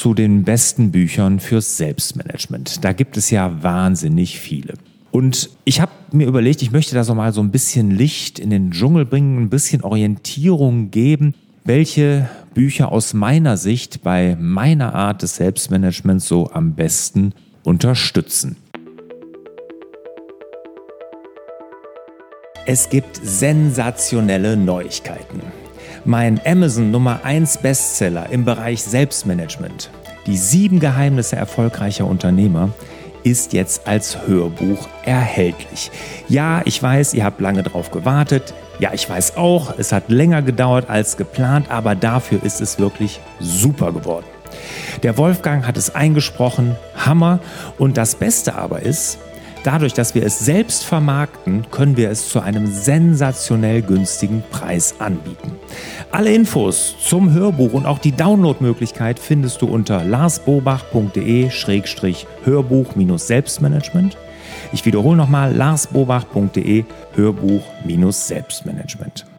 zu den besten Büchern fürs Selbstmanagement. Da gibt es ja wahnsinnig viele. Und ich habe mir überlegt, ich möchte da so mal so ein bisschen Licht in den Dschungel bringen, ein bisschen Orientierung geben, welche Bücher aus meiner Sicht bei meiner Art des Selbstmanagements so am besten unterstützen. Es gibt sensationelle Neuigkeiten. Mein Amazon Nummer 1 Bestseller im Bereich Selbstmanagement, die sieben Geheimnisse erfolgreicher Unternehmer, ist jetzt als Hörbuch erhältlich. Ja, ich weiß, ihr habt lange drauf gewartet. Ja, ich weiß auch, es hat länger gedauert als geplant, aber dafür ist es wirklich super geworden. Der Wolfgang hat es eingesprochen, Hammer. Und das Beste aber ist, Dadurch, dass wir es selbst vermarkten, können wir es zu einem sensationell günstigen Preis anbieten. Alle Infos zum Hörbuch und auch die Downloadmöglichkeit findest du unter larsbobach.de-hörbuch-selbstmanagement. Ich wiederhole nochmal larsbobach.de Hörbuch-Selbstmanagement.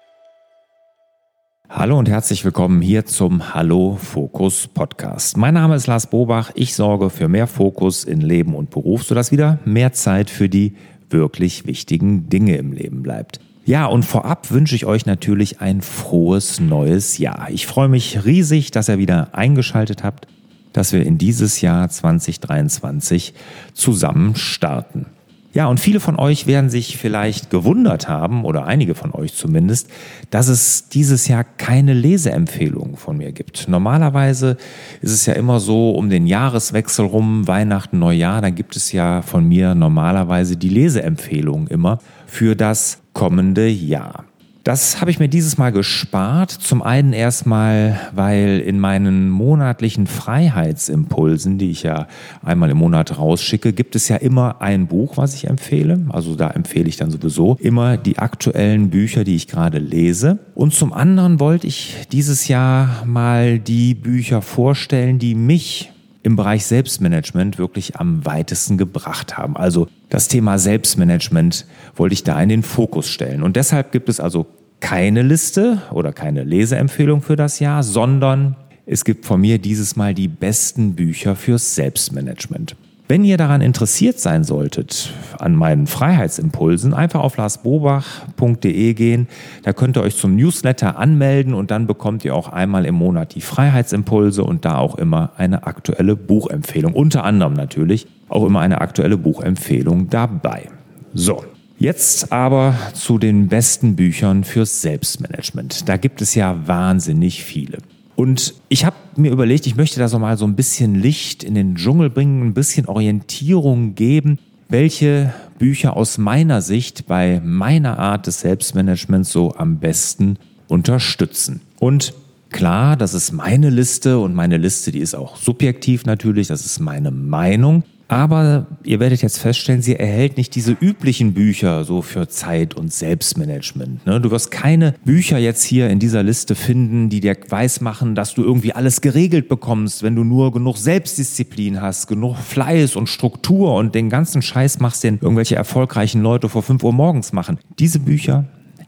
Hallo und herzlich willkommen hier zum Hallo Fokus Podcast. Mein Name ist Lars Bobach. Ich sorge für mehr Fokus in Leben und Beruf, sodass wieder mehr Zeit für die wirklich wichtigen Dinge im Leben bleibt. Ja, und vorab wünsche ich euch natürlich ein frohes neues Jahr. Ich freue mich riesig, dass ihr wieder eingeschaltet habt, dass wir in dieses Jahr 2023 zusammen starten. Ja, und viele von euch werden sich vielleicht gewundert haben, oder einige von euch zumindest, dass es dieses Jahr keine Leseempfehlung von mir gibt. Normalerweise ist es ja immer so um den Jahreswechsel rum, Weihnachten, Neujahr, dann gibt es ja von mir normalerweise die Leseempfehlung immer für das kommende Jahr. Das habe ich mir dieses Mal gespart. Zum einen erstmal, weil in meinen monatlichen Freiheitsimpulsen, die ich ja einmal im Monat rausschicke, gibt es ja immer ein Buch, was ich empfehle. Also da empfehle ich dann sowieso immer die aktuellen Bücher, die ich gerade lese. Und zum anderen wollte ich dieses Jahr mal die Bücher vorstellen, die mich im Bereich Selbstmanagement wirklich am weitesten gebracht haben. Also das Thema Selbstmanagement wollte ich da in den Fokus stellen. Und deshalb gibt es also keine Liste oder keine Leseempfehlung für das Jahr, sondern es gibt von mir dieses Mal die besten Bücher fürs Selbstmanagement. Wenn ihr daran interessiert sein solltet, an meinen Freiheitsimpulsen, einfach auf larsbobach.de gehen. Da könnt ihr euch zum Newsletter anmelden und dann bekommt ihr auch einmal im Monat die Freiheitsimpulse und da auch immer eine aktuelle Buchempfehlung. Unter anderem natürlich auch immer eine aktuelle Buchempfehlung dabei. So. Jetzt aber zu den besten Büchern fürs Selbstmanagement. Da gibt es ja wahnsinnig viele. Und ich habe mir überlegt, ich möchte da so mal so ein bisschen Licht in den Dschungel bringen, ein bisschen Orientierung geben, welche Bücher aus meiner Sicht bei meiner Art des Selbstmanagements so am besten unterstützen. Und klar, das ist meine Liste und meine Liste, die ist auch subjektiv natürlich, das ist meine Meinung. Aber ihr werdet jetzt feststellen, sie erhält nicht diese üblichen Bücher so für Zeit und Selbstmanagement. Ne? Du wirst keine Bücher jetzt hier in dieser Liste finden, die dir weismachen, dass du irgendwie alles geregelt bekommst, wenn du nur genug Selbstdisziplin hast, genug Fleiß und Struktur und den ganzen Scheiß machst, den irgendwelche erfolgreichen Leute vor 5 Uhr morgens machen. Diese Bücher,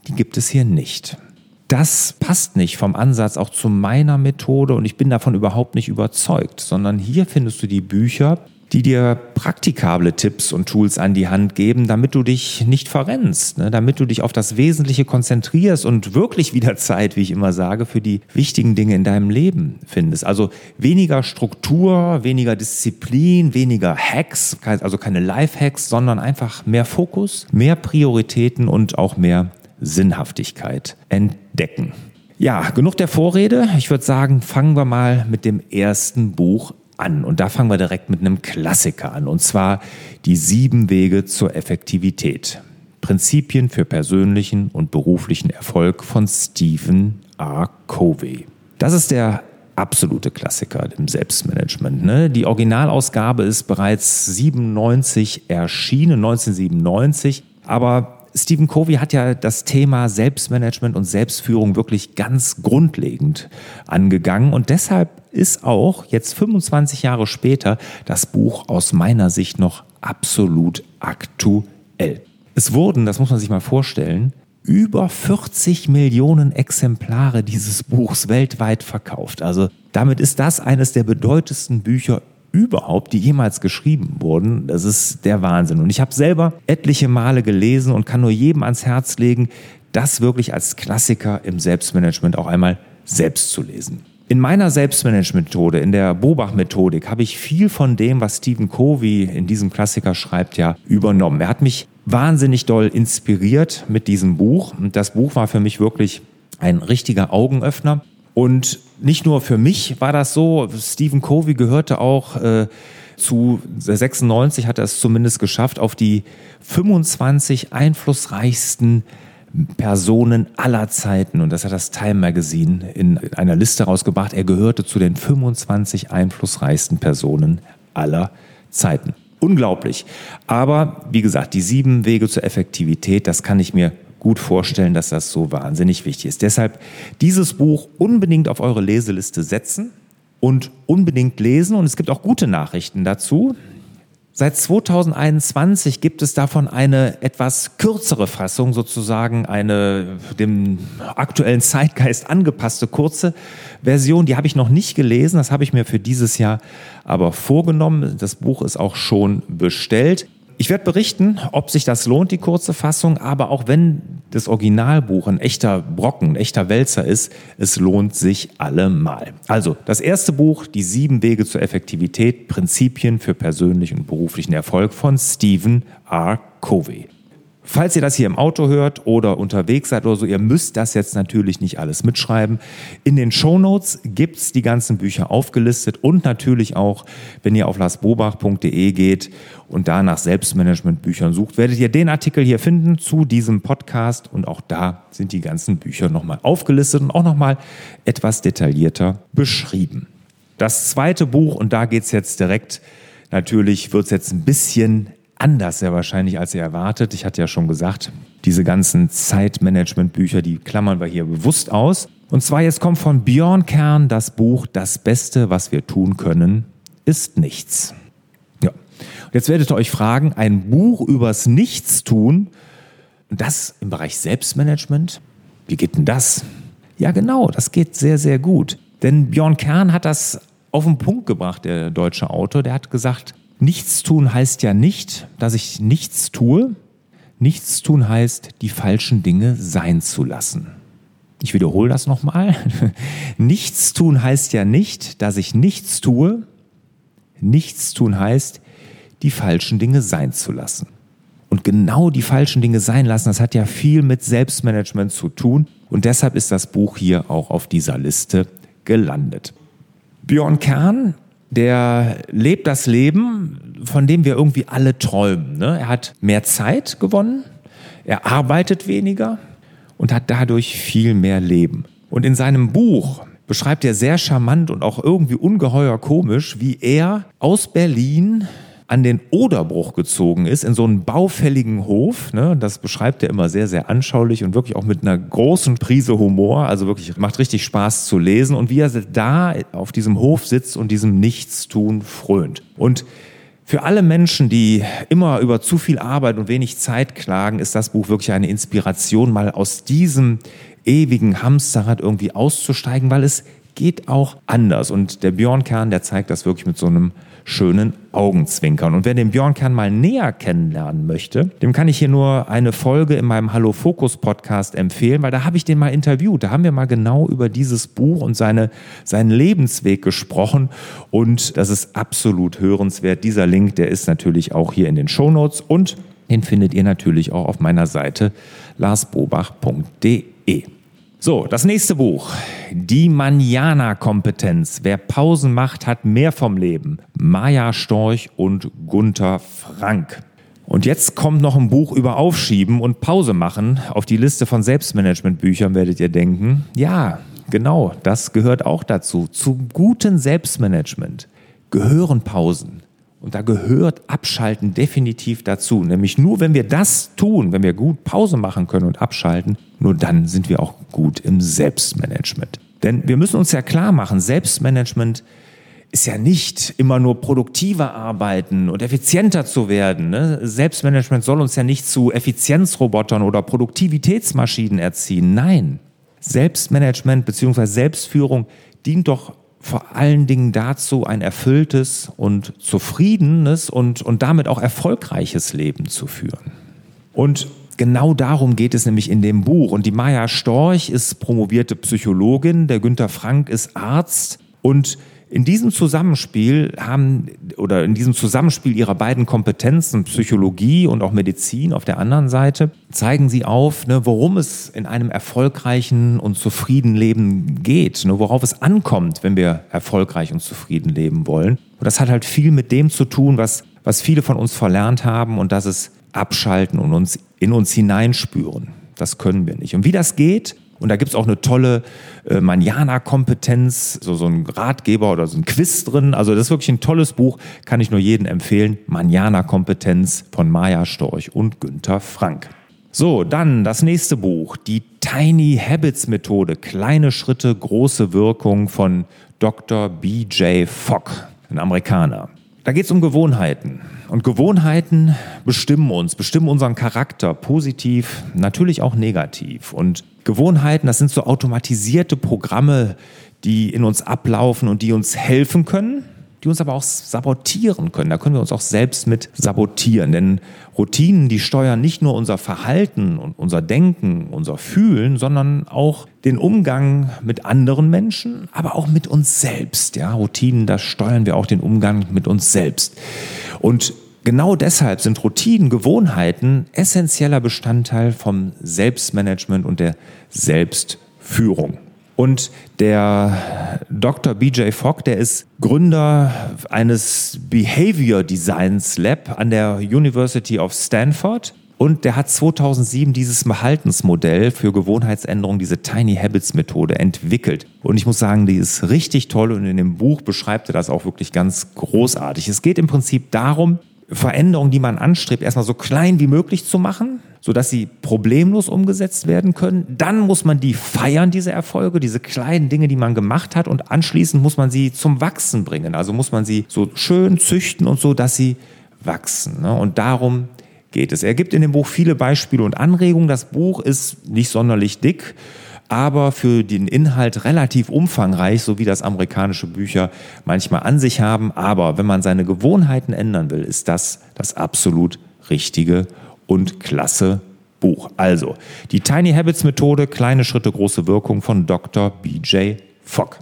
die gibt es hier nicht das passt nicht vom Ansatz auch zu meiner Methode und ich bin davon überhaupt nicht überzeugt, sondern hier findest du die Bücher, die dir praktikable Tipps und Tools an die Hand geben, damit du dich nicht verrennst, ne? damit du dich auf das Wesentliche konzentrierst und wirklich wieder Zeit, wie ich immer sage, für die wichtigen Dinge in deinem Leben findest. Also weniger Struktur, weniger Disziplin, weniger Hacks, also keine Life-Hacks, sondern einfach mehr Fokus, mehr Prioritäten und auch mehr Sinnhaftigkeit entdecken. Ja, genug der Vorrede. Ich würde sagen, fangen wir mal mit dem ersten Buch an. Und da fangen wir direkt mit einem Klassiker an, und zwar die sieben Wege zur Effektivität. Prinzipien für persönlichen und beruflichen Erfolg von Stephen R. Covey. Das ist der absolute Klassiker im Selbstmanagement. Ne? Die Originalausgabe ist bereits 97 erschienen, 1997. Aber Stephen Covey hat ja das Thema Selbstmanagement und Selbstführung wirklich ganz grundlegend angegangen und deshalb ist auch jetzt 25 Jahre später das Buch aus meiner Sicht noch absolut aktuell. Es wurden, das muss man sich mal vorstellen, über 40 Millionen Exemplare dieses Buchs weltweit verkauft. Also damit ist das eines der bedeutendsten Bücher überhaupt, die jemals geschrieben wurden. Das ist der Wahnsinn. Und ich habe selber etliche Male gelesen und kann nur jedem ans Herz legen, das wirklich als Klassiker im Selbstmanagement auch einmal selbst zu lesen. In meiner Selbstmanagement-Methode, in der Bobach-Methodik, habe ich viel von dem, was Stephen Covey in diesem Klassiker schreibt, ja übernommen. Er hat mich wahnsinnig doll inspiriert mit diesem Buch. Und das Buch war für mich wirklich ein richtiger Augenöffner. Und nicht nur für mich war das so, Stephen Covey gehörte auch äh, zu 96, hat er es zumindest geschafft, auf die 25 einflussreichsten Personen aller Zeiten. Und das hat das Time Magazine in einer Liste rausgebracht. Er gehörte zu den 25 einflussreichsten Personen aller Zeiten. Unglaublich. Aber wie gesagt, die sieben Wege zur Effektivität, das kann ich mir gut vorstellen, dass das so wahnsinnig wichtig ist. Deshalb dieses Buch unbedingt auf eure Leseliste setzen und unbedingt lesen. Und es gibt auch gute Nachrichten dazu. Seit 2021 gibt es davon eine etwas kürzere Fassung, sozusagen eine dem aktuellen Zeitgeist angepasste kurze Version. Die habe ich noch nicht gelesen, das habe ich mir für dieses Jahr aber vorgenommen. Das Buch ist auch schon bestellt. Ich werde berichten, ob sich das lohnt, die kurze Fassung, aber auch wenn das Originalbuch ein echter Brocken, ein echter Wälzer ist, es lohnt sich allemal. Also, das erste Buch, Die sieben Wege zur Effektivität, Prinzipien für persönlichen und beruflichen Erfolg von Stephen R. Covey. Falls ihr das hier im Auto hört oder unterwegs seid oder so, ihr müsst das jetzt natürlich nicht alles mitschreiben. In den Show Notes gibt's die ganzen Bücher aufgelistet und natürlich auch, wenn ihr auf lasbobach.de geht und da nach Selbstmanagementbüchern sucht, werdet ihr den Artikel hier finden zu diesem Podcast und auch da sind die ganzen Bücher nochmal aufgelistet und auch nochmal etwas detaillierter beschrieben. Das zweite Buch, und da geht's jetzt direkt, natürlich wird's jetzt ein bisschen anders sehr wahrscheinlich, als ihr erwartet. Ich hatte ja schon gesagt, diese ganzen Zeitmanagement-Bücher, die klammern wir hier bewusst aus. Und zwar jetzt kommt von Björn Kern das Buch Das Beste, was wir tun können, ist nichts. Ja. Und jetzt werdet ihr euch fragen, ein Buch übers Nichtstun, das im Bereich Selbstmanagement, wie geht denn das? Ja, genau, das geht sehr, sehr gut. Denn Björn Kern hat das auf den Punkt gebracht, der deutsche Autor. Der hat gesagt, Nichts tun heißt ja nicht, dass ich nichts tue. Nichts tun heißt, die falschen Dinge sein zu lassen. Ich wiederhole das nochmal. nichts tun heißt ja nicht, dass ich nichts tue. Nichts tun heißt, die falschen Dinge sein zu lassen. Und genau die falschen Dinge sein lassen, das hat ja viel mit Selbstmanagement zu tun. Und deshalb ist das Buch hier auch auf dieser Liste gelandet. Björn Kern der lebt das Leben, von dem wir irgendwie alle träumen. Ne? Er hat mehr Zeit gewonnen, er arbeitet weniger und hat dadurch viel mehr Leben. Und in seinem Buch beschreibt er sehr charmant und auch irgendwie ungeheuer komisch, wie er aus Berlin an den Oderbruch gezogen ist, in so einen baufälligen Hof. Ne? Das beschreibt er immer sehr, sehr anschaulich und wirklich auch mit einer großen Prise Humor. Also wirklich macht richtig Spaß zu lesen. Und wie er da auf diesem Hof sitzt und diesem Nichtstun frönt. Und für alle Menschen, die immer über zu viel Arbeit und wenig Zeit klagen, ist das Buch wirklich eine Inspiration, mal aus diesem ewigen Hamsterrad irgendwie auszusteigen, weil es geht auch anders. Und der Björn Kern, der zeigt das wirklich mit so einem schönen Augenzwinkern. Und wer den Björn Kern mal näher kennenlernen möchte, dem kann ich hier nur eine Folge in meinem Hallo Fokus Podcast empfehlen, weil da habe ich den mal interviewt. Da haben wir mal genau über dieses Buch und seine, seinen Lebensweg gesprochen. Und das ist absolut hörenswert. Dieser Link, der ist natürlich auch hier in den Show Notes und den findet ihr natürlich auch auf meiner Seite larsbobach.de. So, das nächste Buch. Die Manjana-Kompetenz. Wer Pausen macht, hat mehr vom Leben. Maja Storch und Gunther Frank. Und jetzt kommt noch ein Buch über Aufschieben und Pause machen. Auf die Liste von Selbstmanagement-Büchern werdet ihr denken. Ja, genau, das gehört auch dazu. Zu gutem Selbstmanagement gehören Pausen. Und da gehört Abschalten definitiv dazu. Nämlich nur, wenn wir das tun, wenn wir gut Pause machen können und abschalten, nur dann sind wir auch gut im Selbstmanagement. Denn wir müssen uns ja klar machen, Selbstmanagement ist ja nicht immer nur produktiver arbeiten und effizienter zu werden. Ne? Selbstmanagement soll uns ja nicht zu Effizienzrobotern oder Produktivitätsmaschinen erziehen. Nein, Selbstmanagement bzw. Selbstführung dient doch vor allen Dingen dazu, ein erfülltes und zufriedenes und, und damit auch erfolgreiches Leben zu führen. Und genau darum geht es nämlich in dem Buch. Und die Maya Storch ist promovierte Psychologin, der Günter Frank ist Arzt und in diesem Zusammenspiel haben oder in diesem Zusammenspiel ihrer beiden Kompetenzen, Psychologie und auch Medizin auf der anderen Seite, zeigen sie auf, ne, worum es in einem erfolgreichen und zufriedenen Leben geht, ne, worauf es ankommt, wenn wir erfolgreich und zufrieden leben wollen. Und das hat halt viel mit dem zu tun, was, was viele von uns verlernt haben und das ist abschalten und uns in uns hineinspüren. Das können wir nicht. Und wie das geht, und da gibt es auch eine tolle äh, Manjana-Kompetenz, so, so ein Ratgeber oder so ein Quiz drin. Also das ist wirklich ein tolles Buch, kann ich nur jedem empfehlen. Manjana-Kompetenz von Maya Storch und Günther Frank. So, dann das nächste Buch, die Tiny Habits Methode, kleine Schritte, große Wirkung von Dr. B.J. Fogg, ein Amerikaner. Da geht es um Gewohnheiten. Und Gewohnheiten bestimmen uns, bestimmen unseren Charakter, positiv, natürlich auch negativ. Und Gewohnheiten, das sind so automatisierte Programme, die in uns ablaufen und die uns helfen können, die uns aber auch sabotieren können. Da können wir uns auch selbst mit sabotieren. Denn Routinen, die steuern nicht nur unser Verhalten und unser Denken, unser Fühlen, sondern auch den Umgang mit anderen Menschen, aber auch mit uns selbst. Ja, Routinen, da steuern wir auch den Umgang mit uns selbst. Und genau deshalb sind Routinen, Gewohnheiten essentieller Bestandteil vom Selbstmanagement und der Selbstführung. Und der Dr. BJ Fogg, der ist Gründer eines Behavior Designs Lab an der University of Stanford. Und der hat 2007 dieses Verhaltensmodell für Gewohnheitsänderung, diese Tiny Habits Methode entwickelt. Und ich muss sagen, die ist richtig toll und in dem Buch beschreibt er das auch wirklich ganz großartig. Es geht im Prinzip darum, Veränderungen, die man anstrebt, erstmal so klein wie möglich zu machen, sodass sie problemlos umgesetzt werden können. Dann muss man die feiern, diese Erfolge, diese kleinen Dinge, die man gemacht hat. Und anschließend muss man sie zum Wachsen bringen. Also muss man sie so schön züchten und so, dass sie wachsen. Ne? Und darum geht es. Er gibt in dem Buch viele Beispiele und Anregungen. Das Buch ist nicht sonderlich dick aber für den Inhalt relativ umfangreich, so wie das amerikanische Bücher manchmal an sich haben. Aber wenn man seine Gewohnheiten ändern will, ist das das absolut richtige und klasse Buch. Also, die Tiny Habits Methode, kleine Schritte, große Wirkung von Dr. BJ Fogg.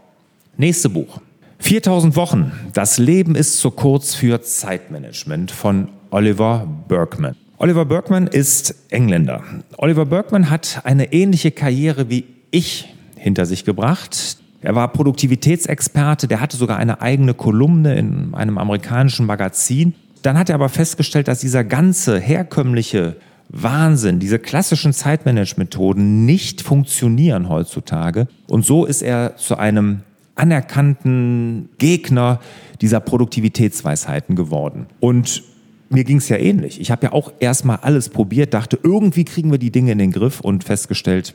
Nächste Buch. 4000 Wochen. Das Leben ist zu kurz für Zeitmanagement von Oliver Berkman. Oliver Bergman ist Engländer. Oliver Bergman hat eine ähnliche Karriere wie ich hinter sich gebracht. Er war Produktivitätsexperte, der hatte sogar eine eigene Kolumne in einem amerikanischen Magazin. Dann hat er aber festgestellt, dass dieser ganze herkömmliche Wahnsinn, diese klassischen Zeitmanagement-Methoden nicht funktionieren heutzutage. Und so ist er zu einem anerkannten Gegner dieser Produktivitätsweisheiten geworden. Und mir ging es ja ähnlich. Ich habe ja auch erstmal alles probiert, dachte, irgendwie kriegen wir die Dinge in den Griff und festgestellt,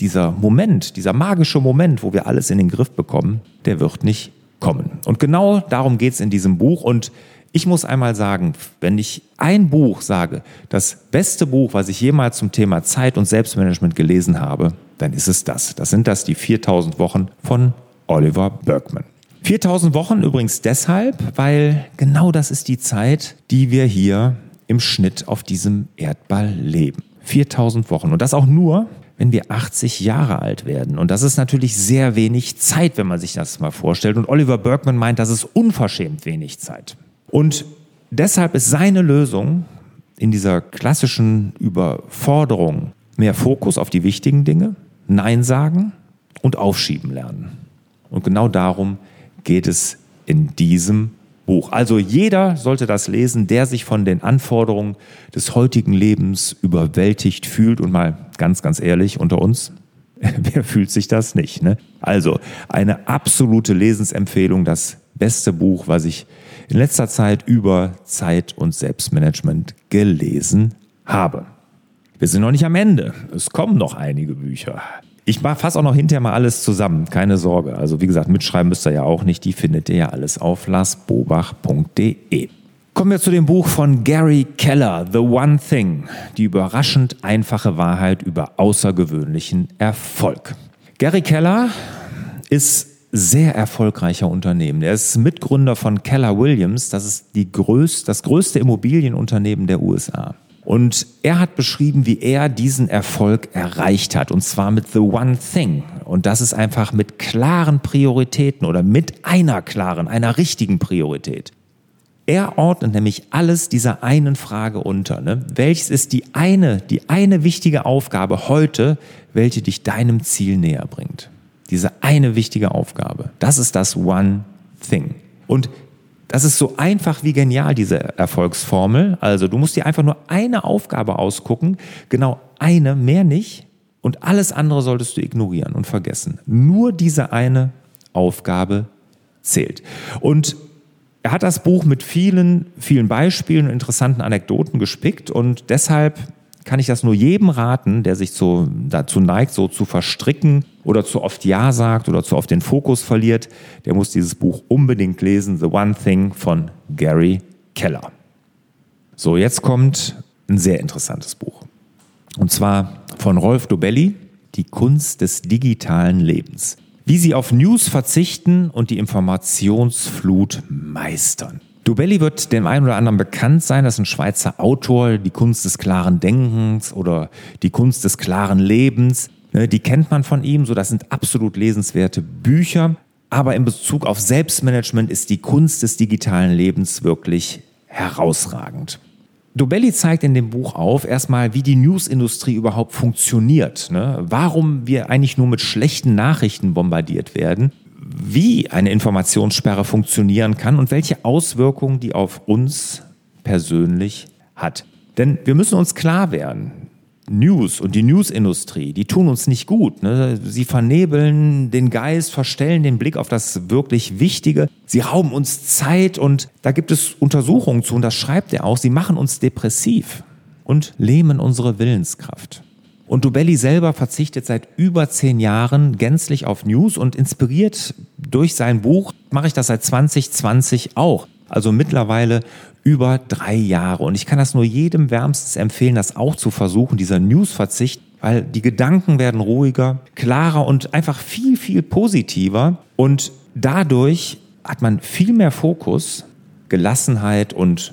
dieser Moment, dieser magische Moment, wo wir alles in den Griff bekommen, der wird nicht kommen. Und genau darum geht es in diesem Buch. Und ich muss einmal sagen, wenn ich ein Buch sage, das beste Buch, was ich jemals zum Thema Zeit und Selbstmanagement gelesen habe, dann ist es das. Das sind das die 4000 Wochen von Oliver Bergman. 4000 Wochen übrigens deshalb, weil genau das ist die Zeit, die wir hier im Schnitt auf diesem Erdball leben. 4000 Wochen. Und das auch nur, wenn wir 80 Jahre alt werden. Und das ist natürlich sehr wenig Zeit, wenn man sich das mal vorstellt. Und Oliver Bergman meint, das ist unverschämt wenig Zeit. Und deshalb ist seine Lösung in dieser klassischen Überforderung mehr Fokus auf die wichtigen Dinge, Nein sagen und aufschieben lernen. Und genau darum geht es in diesem Buch. Also jeder sollte das lesen, der sich von den Anforderungen des heutigen Lebens überwältigt fühlt und mal ganz, ganz ehrlich unter uns, wer fühlt sich das nicht? Ne? Also eine absolute Lesensempfehlung, das beste Buch, was ich in letzter Zeit über Zeit und Selbstmanagement gelesen habe. Wir sind noch nicht am Ende. Es kommen noch einige Bücher. Ich fasse auch noch hinterher mal alles zusammen, keine Sorge. Also wie gesagt, mitschreiben müsst ihr ja auch nicht, die findet ihr ja alles auf larsbobach.de. Kommen wir zu dem Buch von Gary Keller, The One Thing, die überraschend einfache Wahrheit über außergewöhnlichen Erfolg. Gary Keller ist sehr erfolgreicher Unternehmen. Er ist Mitgründer von Keller Williams, das ist die größte, das größte Immobilienunternehmen der USA. Und er hat beschrieben, wie er diesen Erfolg erreicht hat. Und zwar mit The One Thing. Und das ist einfach mit klaren Prioritäten oder mit einer klaren, einer richtigen Priorität. Er ordnet nämlich alles dieser einen Frage unter. Ne? Welches ist die eine, die eine wichtige Aufgabe heute, welche dich deinem Ziel näher bringt? Diese eine wichtige Aufgabe. Das ist das One Thing. Und das ist so einfach wie genial, diese Erfolgsformel. Also du musst dir einfach nur eine Aufgabe ausgucken, genau eine, mehr nicht. Und alles andere solltest du ignorieren und vergessen. Nur diese eine Aufgabe zählt. Und er hat das Buch mit vielen, vielen Beispielen und interessanten Anekdoten gespickt und deshalb kann ich das nur jedem raten, der sich so dazu neigt, so zu verstricken oder zu oft Ja sagt oder zu oft den Fokus verliert. Der muss dieses Buch unbedingt lesen, The One Thing von Gary Keller. So, jetzt kommt ein sehr interessantes Buch. Und zwar von Rolf Dobelli, Die Kunst des digitalen Lebens. Wie sie auf News verzichten und die Informationsflut meistern. Dubelli wird dem einen oder anderen bekannt sein, das ist ein Schweizer Autor, die Kunst des klaren Denkens oder die Kunst des klaren Lebens. Ne, die kennt man von ihm, so das sind absolut lesenswerte Bücher. Aber in Bezug auf Selbstmanagement ist die Kunst des digitalen Lebens wirklich herausragend. Dobelli zeigt in dem Buch auf, erstmal, wie die Newsindustrie überhaupt funktioniert. Ne? Warum wir eigentlich nur mit schlechten Nachrichten bombardiert werden wie eine Informationssperre funktionieren kann und welche Auswirkungen die auf uns persönlich hat. Denn wir müssen uns klar werden, News und die Newsindustrie, die tun uns nicht gut. Ne? Sie vernebeln den Geist, verstellen den Blick auf das wirklich Wichtige. Sie rauben uns Zeit und da gibt es Untersuchungen zu und das schreibt er auch. Sie machen uns depressiv und lähmen unsere Willenskraft. Und Dubelli selber verzichtet seit über zehn Jahren gänzlich auf News und inspiriert durch sein Buch, mache ich das seit 2020 auch. Also mittlerweile über drei Jahre. Und ich kann das nur jedem wärmstens empfehlen, das auch zu versuchen, dieser News-Verzicht, weil die Gedanken werden ruhiger, klarer und einfach viel, viel positiver. Und dadurch hat man viel mehr Fokus, Gelassenheit und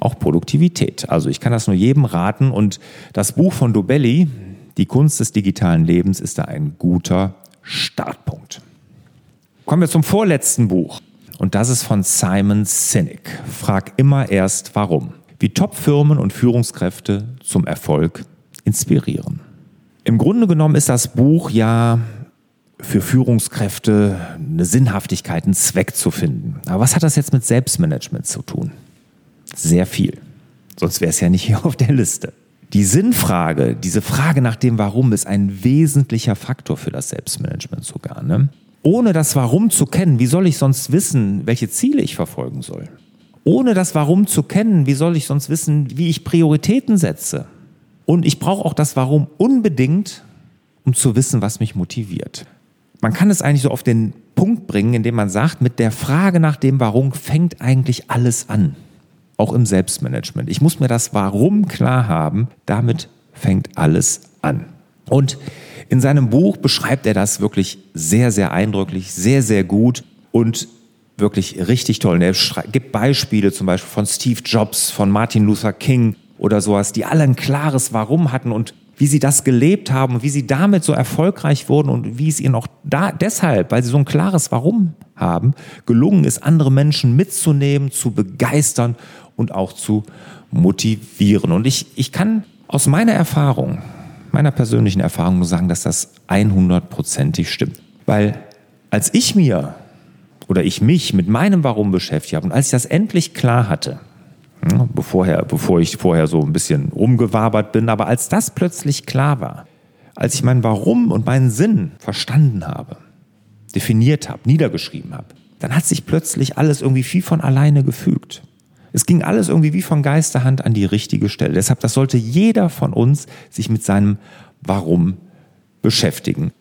auch Produktivität. Also ich kann das nur jedem raten. Und das Buch von Dobelli, die Kunst des digitalen Lebens ist da ein guter Startpunkt. Kommen wir zum vorletzten Buch. Und das ist von Simon Sinek. Frag immer erst warum. Wie Top-Firmen und Führungskräfte zum Erfolg inspirieren. Im Grunde genommen ist das Buch ja für Führungskräfte eine Sinnhaftigkeit, einen Zweck zu finden. Aber was hat das jetzt mit Selbstmanagement zu tun? Sehr viel. Sonst wäre es ja nicht hier auf der Liste. Die Sinnfrage, diese Frage nach dem Warum ist ein wesentlicher Faktor für das Selbstmanagement sogar. Ne? Ohne das Warum zu kennen, wie soll ich sonst wissen, welche Ziele ich verfolgen soll? Ohne das Warum zu kennen, wie soll ich sonst wissen, wie ich Prioritäten setze? Und ich brauche auch das Warum unbedingt, um zu wissen, was mich motiviert. Man kann es eigentlich so auf den Punkt bringen, indem man sagt, mit der Frage nach dem Warum fängt eigentlich alles an auch im Selbstmanagement. Ich muss mir das Warum klar haben, damit fängt alles an. Und in seinem Buch beschreibt er das wirklich sehr, sehr eindrücklich, sehr, sehr gut und wirklich richtig toll. Er gibt Beispiele zum Beispiel von Steve Jobs, von Martin Luther King oder sowas, die alle ein klares Warum hatten und wie sie das gelebt haben und wie sie damit so erfolgreich wurden und wie es ihnen auch da deshalb, weil sie so ein klares Warum haben, gelungen ist, andere Menschen mitzunehmen, zu begeistern und auch zu motivieren. Und ich, ich kann aus meiner Erfahrung, meiner persönlichen Erfahrung nur sagen, dass das 100%ig stimmt. Weil als ich mir oder ich mich mit meinem Warum beschäftigt habe und als ich das endlich klar hatte, hm, bevorher, bevor ich vorher so ein bisschen rumgewabert bin, aber als das plötzlich klar war, als ich mein Warum und meinen Sinn verstanden habe, definiert habe, niedergeschrieben habe, dann hat sich plötzlich alles irgendwie viel von alleine gefügt. Es ging alles irgendwie wie von Geisterhand an die richtige Stelle. Deshalb, das sollte jeder von uns sich mit seinem Warum beschäftigen.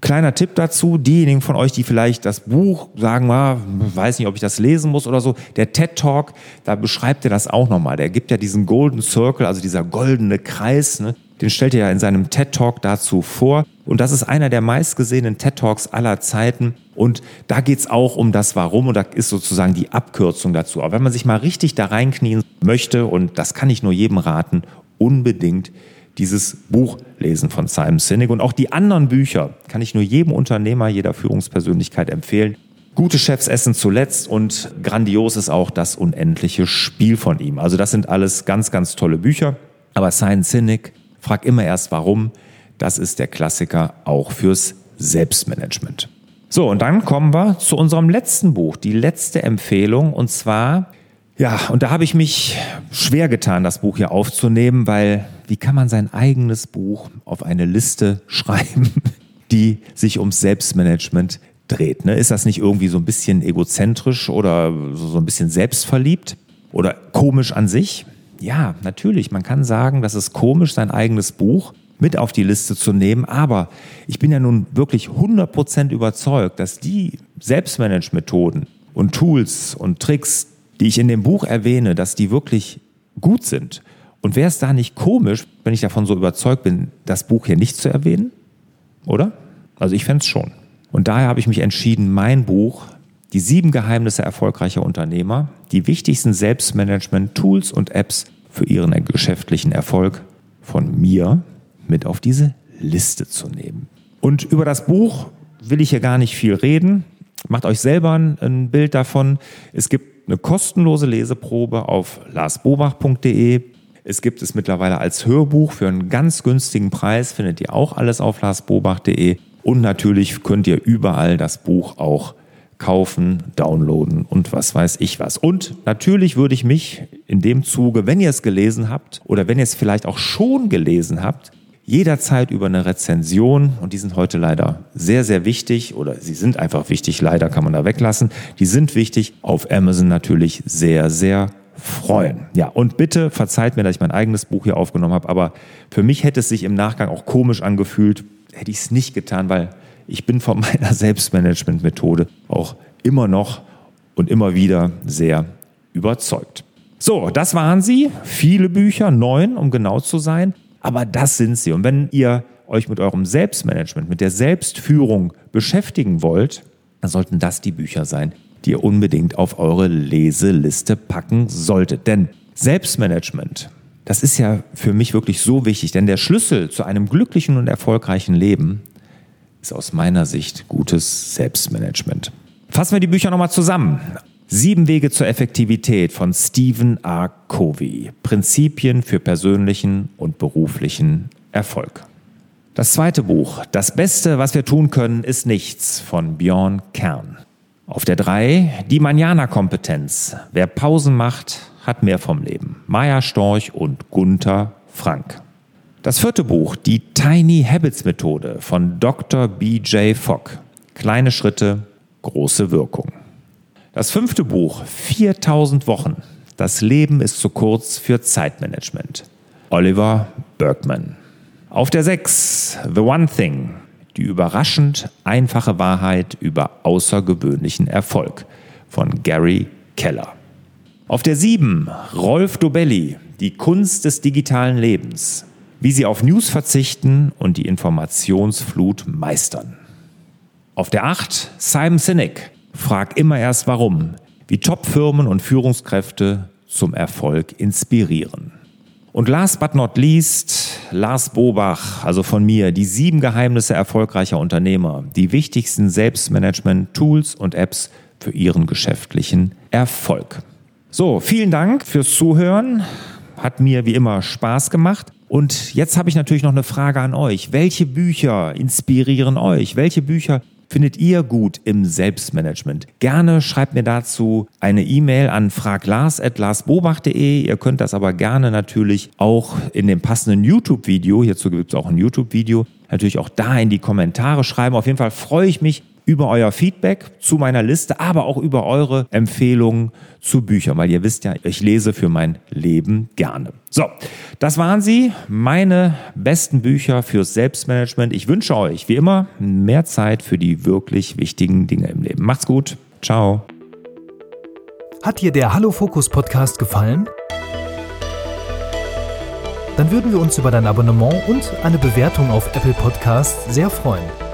Kleiner Tipp dazu, diejenigen von euch, die vielleicht das Buch sagen, ah, weiß nicht, ob ich das lesen muss oder so, der TED Talk, da beschreibt er das auch nochmal. Der gibt ja diesen Golden Circle, also dieser goldene Kreis, ne? Den stellt er ja in seinem TED Talk dazu vor. Und das ist einer der meistgesehenen TED Talks aller Zeiten. Und da geht's auch um das Warum und da ist sozusagen die Abkürzung dazu. Aber wenn man sich mal richtig da reinknien möchte, und das kann ich nur jedem raten, unbedingt dieses Buch lesen von Simon Sinek. Und auch die anderen Bücher kann ich nur jedem Unternehmer, jeder Führungspersönlichkeit empfehlen. Gute Chefs essen zuletzt und grandios ist auch das unendliche Spiel von ihm. Also das sind alles ganz, ganz tolle Bücher. Aber Simon Sinek, frag immer erst warum. Das ist der Klassiker auch fürs Selbstmanagement. So, und dann kommen wir zu unserem letzten Buch, die letzte Empfehlung, und zwar ja, und da habe ich mich schwer getan, das Buch hier aufzunehmen, weil wie kann man sein eigenes Buch auf eine Liste schreiben, die sich ums Selbstmanagement dreht? Ne? Ist das nicht irgendwie so ein bisschen egozentrisch oder so ein bisschen selbstverliebt oder komisch an sich? Ja, natürlich, man kann sagen, das ist komisch, sein eigenes Buch mit auf die Liste zu nehmen, aber ich bin ja nun wirklich 100% überzeugt, dass die Selbstmanagementmethoden und Tools und Tricks, die ich in dem Buch erwähne, dass die wirklich gut sind. Und wäre es da nicht komisch, wenn ich davon so überzeugt bin, das Buch hier nicht zu erwähnen? Oder? Also ich fände es schon. Und daher habe ich mich entschieden, mein Buch, die sieben Geheimnisse erfolgreicher Unternehmer, die wichtigsten Selbstmanagement-Tools und Apps für ihren geschäftlichen Erfolg von mir mit auf diese Liste zu nehmen. Und über das Buch will ich hier gar nicht viel reden. Macht euch selber ein Bild davon. Es gibt eine kostenlose Leseprobe auf larsbobach.de. Es gibt es mittlerweile als Hörbuch für einen ganz günstigen Preis, findet ihr auch alles auf larsbobach.de. Und natürlich könnt ihr überall das Buch auch kaufen, downloaden und was weiß ich was. Und natürlich würde ich mich in dem Zuge, wenn ihr es gelesen habt oder wenn ihr es vielleicht auch schon gelesen habt, jederzeit über eine Rezension und die sind heute leider sehr, sehr wichtig oder sie sind einfach wichtig, leider kann man da weglassen. Die sind wichtig, auf Amazon natürlich sehr, sehr freuen. Ja, und bitte verzeiht mir, dass ich mein eigenes Buch hier aufgenommen habe, aber für mich hätte es sich im Nachgang auch komisch angefühlt, hätte ich es nicht getan, weil ich bin von meiner Selbstmanagement-Methode auch immer noch und immer wieder sehr überzeugt. So, das waren sie. Viele Bücher, neun, um genau zu sein. Aber das sind sie. Und wenn ihr euch mit eurem Selbstmanagement, mit der Selbstführung beschäftigen wollt, dann sollten das die Bücher sein, die ihr unbedingt auf eure Leseliste packen solltet. Denn Selbstmanagement, das ist ja für mich wirklich so wichtig, denn der Schlüssel zu einem glücklichen und erfolgreichen Leben ist aus meiner Sicht gutes Selbstmanagement. Fassen wir die Bücher nochmal zusammen. Sieben Wege zur Effektivität von Stephen R. Covey. Prinzipien für persönlichen und beruflichen Erfolg. Das zweite Buch, Das Beste, was wir tun können, ist nichts von Björn Kern. Auf der drei, Die Manjana-Kompetenz. Wer Pausen macht, hat mehr vom Leben. Maya Storch und Gunther Frank. Das vierte Buch, Die Tiny Habits Methode von Dr. B.J. Fogg. Kleine Schritte, große Wirkung. Das fünfte Buch, 4000 Wochen. Das Leben ist zu kurz für Zeitmanagement. Oliver Bergman. Auf der 6, The One Thing. Die überraschend einfache Wahrheit über außergewöhnlichen Erfolg von Gary Keller. Auf der 7, Rolf Dobelli. Die Kunst des digitalen Lebens. Wie sie auf News verzichten und die Informationsflut meistern. Auf der 8, Simon Sinek. Frag immer erst warum, wie Top-Firmen und Führungskräfte zum Erfolg inspirieren. Und last but not least, Lars Bobach, also von mir, die sieben Geheimnisse erfolgreicher Unternehmer, die wichtigsten Selbstmanagement-Tools und Apps für ihren geschäftlichen Erfolg. So, vielen Dank fürs Zuhören. Hat mir wie immer Spaß gemacht. Und jetzt habe ich natürlich noch eine Frage an euch. Welche Bücher inspirieren euch? Welche Bücher findet ihr gut im Selbstmanagement? Gerne schreibt mir dazu eine E-Mail an fraglars.larsbobach.de. Ihr könnt das aber gerne natürlich auch in dem passenden YouTube-Video, hierzu gibt es auch ein YouTube-Video, natürlich auch da in die Kommentare schreiben. Auf jeden Fall freue ich mich, über euer Feedback zu meiner Liste, aber auch über eure Empfehlungen zu Büchern, weil ihr wisst ja, ich lese für mein Leben gerne. So, das waren sie, meine besten Bücher fürs Selbstmanagement. Ich wünsche euch, wie immer, mehr Zeit für die wirklich wichtigen Dinge im Leben. Macht's gut. Ciao. Hat dir der Hallo Fokus Podcast gefallen? Dann würden wir uns über dein Abonnement und eine Bewertung auf Apple Podcasts sehr freuen.